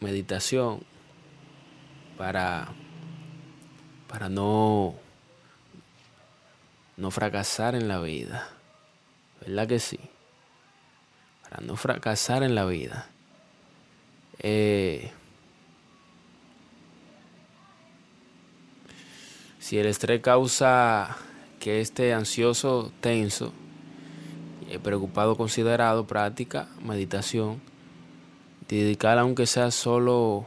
Meditación para, para no, no fracasar en la vida. ¿Verdad que sí? Para no fracasar en la vida. Eh, si el estrés causa que esté ansioso, tenso, eh, preocupado, considerado, práctica, meditación, dedicar aunque sea solo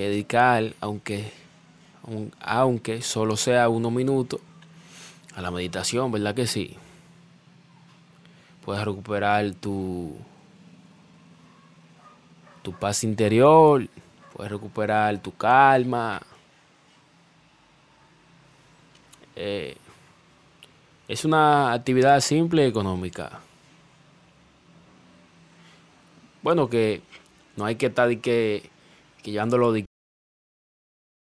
Dedicar, aunque, aunque solo sea unos minutos, a la meditación, ¿verdad que sí? Puedes recuperar tu, tu paz interior, puedes recuperar tu calma. Eh, es una actividad simple y económica. Bueno, que no hay que estar que, que llevándolo